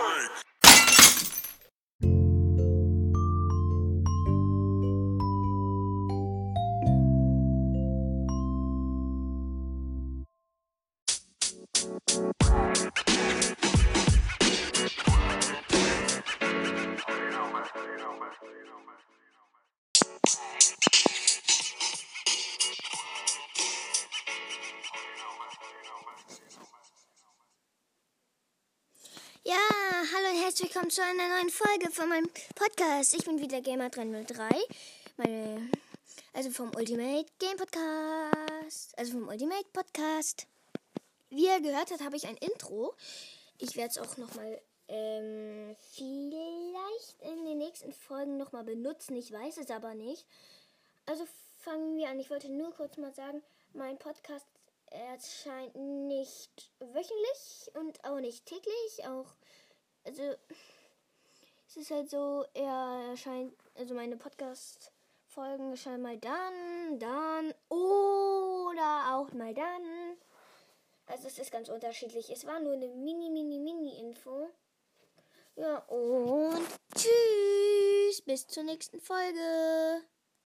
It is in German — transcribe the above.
Ja, herzlich willkommen zu einer neuen Folge von meinem Podcast. Ich bin wieder Gamer303, meine, also vom Ultimate Game Podcast, also vom Ultimate Podcast. Wie ihr gehört habt, habe ich ein Intro. Ich werde es auch nochmal ähm, vielleicht in den nächsten Folgen nochmal benutzen. Ich weiß es aber nicht. Also fangen wir an. Ich wollte nur kurz mal sagen, mein Podcast erscheint nicht wöchentlich und auch nicht täglich. Auch, also, es ist halt so, er erscheint, also meine Podcast-Folgen erscheinen mal dann, dann oder auch mal dann. Also, es ist ganz unterschiedlich. Es war nur eine mini, mini, mini Info. Ja, und tschüss, bis zur nächsten Folge.